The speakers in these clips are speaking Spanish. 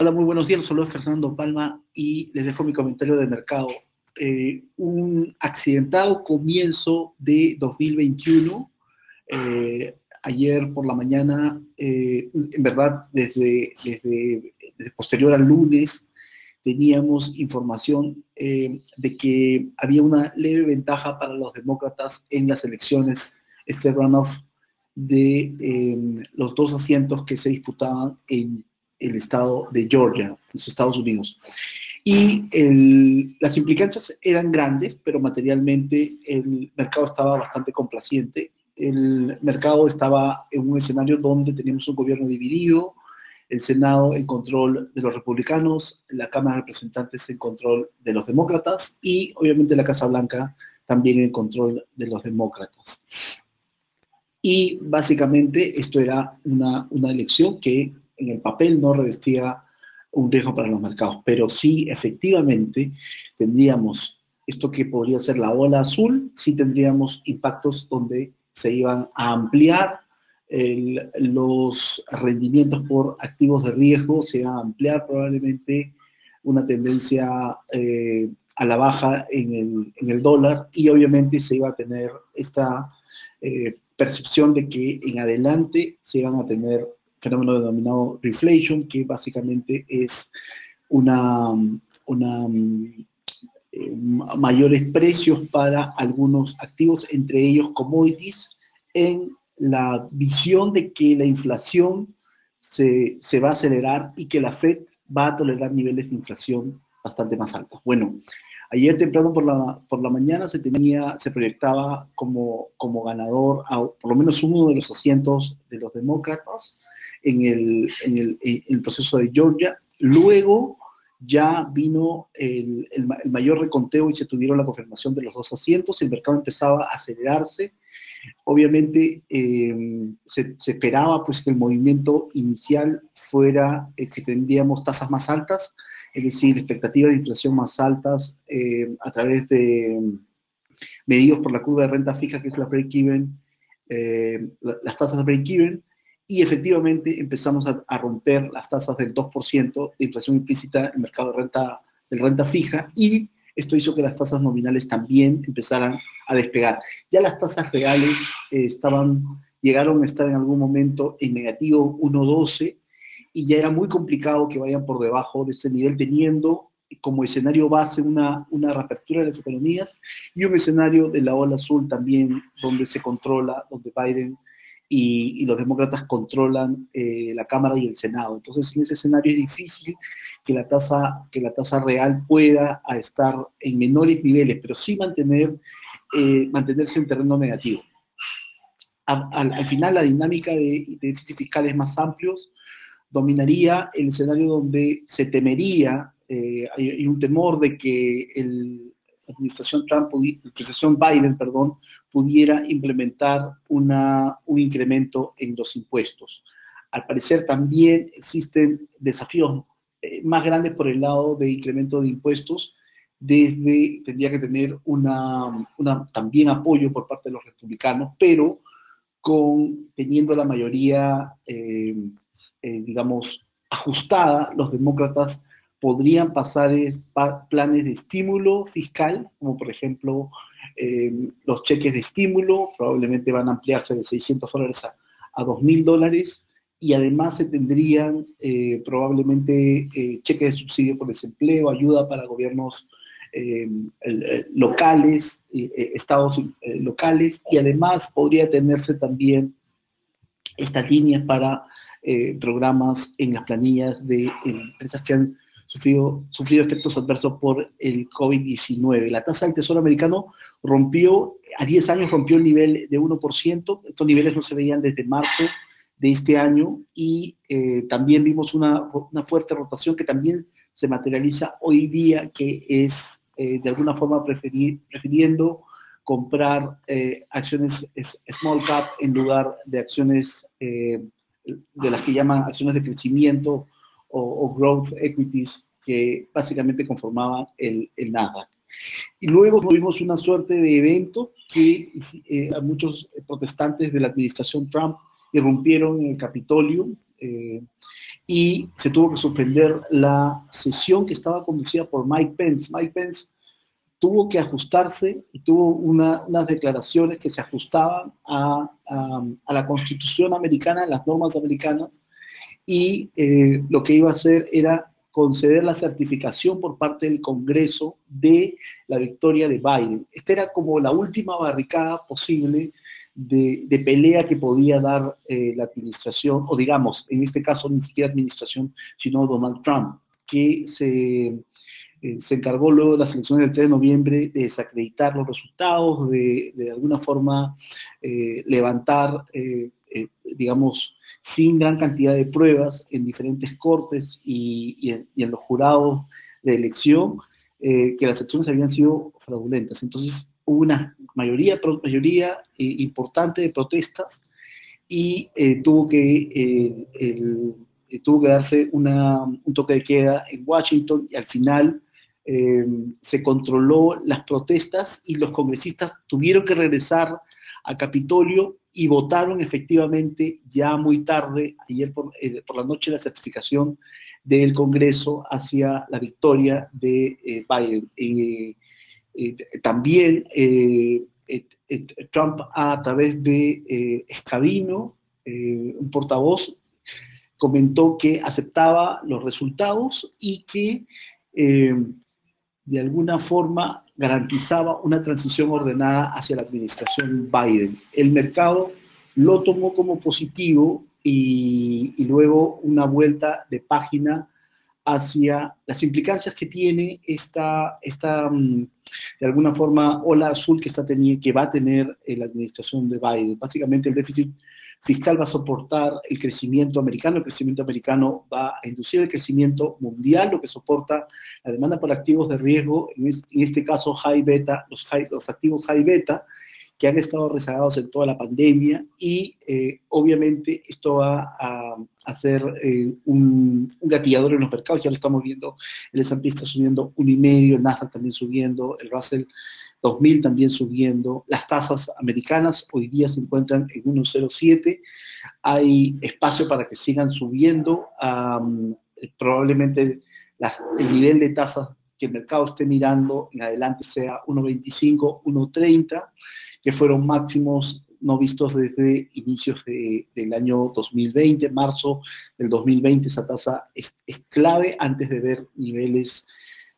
Hola, muy buenos días. Solo Fernando Palma y les dejo mi comentario de mercado. Eh, un accidentado comienzo de 2021. Eh, ayer por la mañana, eh, en verdad, desde, desde, posterior al lunes, teníamos información de que había una leve ventaja para los demócratas en las elecciones, este runoff de los dos asientos que se disputaban en el estado de Georgia, los Estados Unidos. Y las implicancias eran grandes, pero materialmente el mercado estaba bastante complaciente. El mercado estaba en un escenario donde teníamos un gobierno dividido, el Senado en control de los republicanos, la Cámara de Representantes en control de los demócratas y obviamente la Casa Blanca también en control de los demócratas. Y básicamente esto era una, una elección que en el papel no revestía un riesgo para los mercados, pero sí efectivamente tendríamos esto que podría ser la ola azul, sí tendríamos impactos donde se iban a ampliar los rendimientos por activos de riesgo, se iba a ampliar probablemente una tendencia eh, a la baja en el, dólar y obviamente se iba a tener esta eh, percepción de que en adelante se iban a tener fenómeno denominado reflation, que básicamente es una, una eh, mayores precios para algunos activos, entre ellos commodities, en la visión de que la inflación se, se, va a acelerar y que la Fed va a tolerar niveles de inflación bastante más altos. Bueno, ayer temprano por la, por la mañana se tenía, se proyectaba como, como ganador a por lo menos uno de los asientos de los demócratas, en el, en el, proceso de Georgia. Luego ya vino el, el, mayor reconteo y se tuvieron la confirmación de los dos asientos, el mercado empezaba a acelerarse. Obviamente eh, se, esperaba pues, que el movimiento inicial fuera eh, que tendríamos tasas más altas, es decir, expectativas de inflación más altas eh, a través de medidos por la curva de renta fija, que es la break-even, las tasas break-even, y efectivamente empezamos a, romper las tasas del 2% de inflación implícita en el mercado de renta, de renta fija y esto hizo que las tasas nominales también empezaran a despegar. Ya las tasas reales eh, estaban, llegaron a estar en algún momento en negativo 1.12 y ya era muy complicado que vayan por debajo de ese nivel teniendo como escenario base una, una reapertura de las economías y un escenario de la ola azul también donde se controla, donde Biden y, los demócratas controlan eh, la Cámara y el Senado. Entonces, en ese escenario es difícil que la tasa, que la tasa real pueda estar en menores niveles, pero sí mantener, eh, mantenerse en terreno negativo. Al, final, la dinámica de, fiscales más amplios dominaría el escenario donde se temería, eh, hay, un temor de que el, administración Trump, administración Biden, perdón, pudiera implementar una, un incremento en los impuestos. Al parecer también existen desafíos eh, más grandes por el lado de incremento de impuestos, desde tendría que tener una, una, también apoyo por parte de los republicanos, pero con teniendo la mayoría, eh, eh, digamos, ajustada, los demócratas podrían pasar planes de estímulo fiscal, como por ejemplo eh, los cheques de estímulo, probablemente van a ampliarse de 600 dólares a, a 2.000 dólares, y además se tendrían eh, probablemente eh, cheques de subsidio por desempleo, ayuda para gobiernos locales, estados locales, y además podría tenerse también estas líneas para programas en las planillas de empresas que han sufrido, sufrido efectos adversos por el COVID-19. La tasa del Tesoro americano rompió, a 10 años rompió el nivel de 1%, estos niveles no se veían desde marzo de este año y eh, también vimos una, una, fuerte rotación que también se materializa hoy día, que es eh, de alguna forma preferir, prefiriendo comprar eh, acciones small cap en lugar de acciones de las que llaman acciones de crecimiento o, growth equities que básicamente conformaban el, el Nasdaq. Y luego tuvimos una suerte de evento que eh, a muchos protestantes de la administración Trump irrumpieron en el Capitolio, eh, y se tuvo que suspender la sesión que estaba conducida por Mike Pence. Mike Pence tuvo que ajustarse y tuvo unas declaraciones que se ajustaban a, la constitución americana, a las normas americanas, y eh, lo que iba a hacer era conceder la certificación por parte del Congreso de la victoria de Biden. Esta era como la última barricada posible de, pelea que podía dar eh, la administración, o digamos, en este caso ni siquiera administración, sino Donald Trump, que se eh, se encargó luego de las elecciones del 3 de noviembre de desacreditar los resultados, de, de alguna forma levantar, digamos, sin gran cantidad de pruebas en diferentes cortes y, en, los jurados de elección, que las elecciones habían sido fraudulentas. Entonces hubo una mayoría, mayoría importante de protestas y tuvo que tuvo que darse un toque de queda en Washington y al final eh, se controló las protestas y los congresistas tuvieron que regresar a Capitolio y votaron efectivamente ya muy tarde, ayer por, eh, la noche, la certificación del Congreso hacia la victoria de eh, Biden. también Trump a través de Escabino, un portavoz, comentó que aceptaba los resultados y que de alguna forma garantizaba una transición ordenada hacia la administración Biden. El mercado lo tomó como positivo y, luego una vuelta de página hacia las implicancias que tiene esta, esta mm, de alguna forma, ola azul que, está que va a tener la administración de Biden. Básicamente el déficit fiscal va a soportar el crecimiento americano, el crecimiento americano va a inducir el crecimiento mundial, lo que soporta la demanda por activos de riesgo, en este, caso high beta, los, los activos high beta, que han estado rezagados en toda la pandemia y eh, obviamente esto va a hacer eh, un, un, gatillador en los mercados, ya lo estamos viendo, el S&P está subiendo un y medio, el Nasdaq también subiendo, el Russell 2000 también subiendo, las tasas americanas hoy día se encuentran en 1,07, hay espacio para que sigan subiendo, probablemente el nivel de tasas que el mercado esté mirando en adelante sea 1,25, 1,30, que fueron máximos no vistos desde inicios del año 2020, marzo del 2020, esa tasa es, clave antes de ver niveles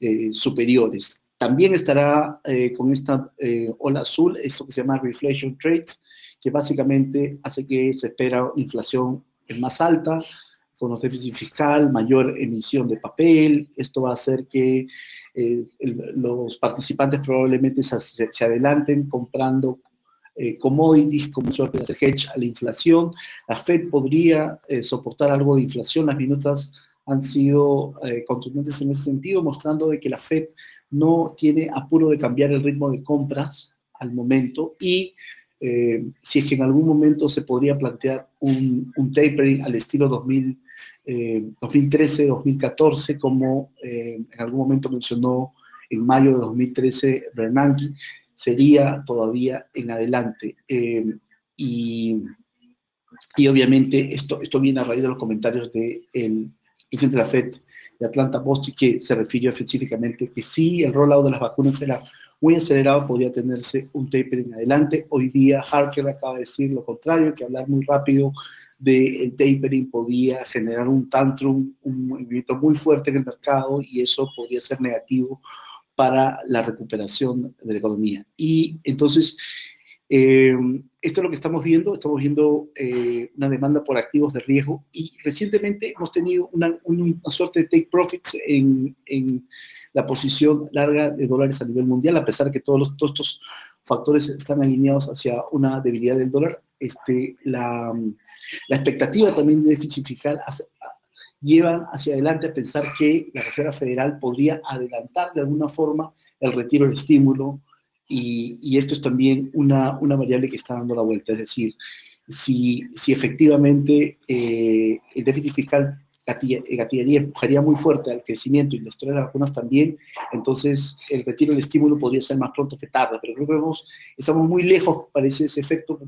eh, superiores. También estará eh, con esta eh, ola azul, eso que se llama reflation trades, que básicamente hace que se espera inflación más alta, con los déficit fiscal, mayor emisión de papel. Esto va a hacer que eh, los participantes probablemente se, adelanten comprando commodities como suerte de hedge a la inflación. La Fed podría soportar algo de inflación. Las minutas han sido contundentes en ese sentido, mostrando de que la Fed no tiene apuro de cambiar el ritmo de compras al momento y eh, si es que en algún momento se podría plantear un, tapering al estilo 2013-2014, eh, como eh, en algún momento mencionó en mayo de 2013 Bernanke, sería todavía en adelante. Y, y, obviamente esto, esto viene a raíz de los comentarios del de presidente de la FED, de Atlanta Post que se refirió específicamente que si el rollout de las vacunas era muy acelerado, podría tenerse un tapering adelante. Hoy día Harker acaba de decir lo contrario, que hablar muy rápido del tapering podía generar un tantrum, un movimiento muy fuerte en el mercado y eso podría ser negativo para la recuperación de la economía. Y entonces, eh, esto es lo que estamos viendo, estamos viendo eh, una demanda por activos de riesgo y recientemente hemos tenido una, suerte de take profits en, la posición larga de dólares a nivel mundial, a pesar de que todos, los, todos estos factores están alineados hacia una debilidad del dólar. Este, la, expectativa también de déficit fiscal lleva hacia adelante a pensar que la Reserva Federal podría adelantar de alguna forma el retiro del estímulo, y, esto es también una, variable que está dando la vuelta, es decir, si, efectivamente eh, el déficit fiscal gatillaría, empujaría muy fuerte al crecimiento y de las vacunas también, entonces el retiro del estímulo podría ser más pronto que tarde, pero creo que vemos, estamos muy lejos, parece ese efecto,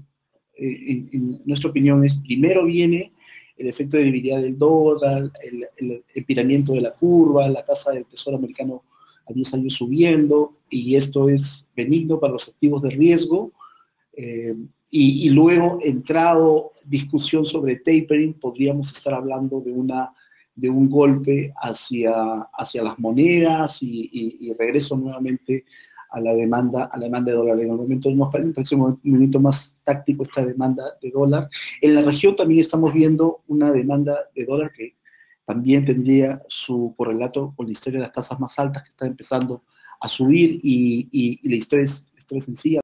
eh, en, nuestra opinión es, primero viene el efecto de debilidad del dólar, el, el de la curva, la tasa del tesoro americano a 10 años subiendo, y esto es benigno para los activos de riesgo. Eh, y, y, luego, entrado discusión sobre tapering, podríamos estar hablando de, una, de un golpe hacia, hacia las monedas y, y, y regreso nuevamente a la demanda, a la demanda de dólar. En el momento nos parece un momento más táctico esta demanda de dólar. En la región también estamos viendo una demanda de dólar que también tendría su correlato con la historia de las tasas más altas que está empezando a subir y la, historia es, la historia es sencilla.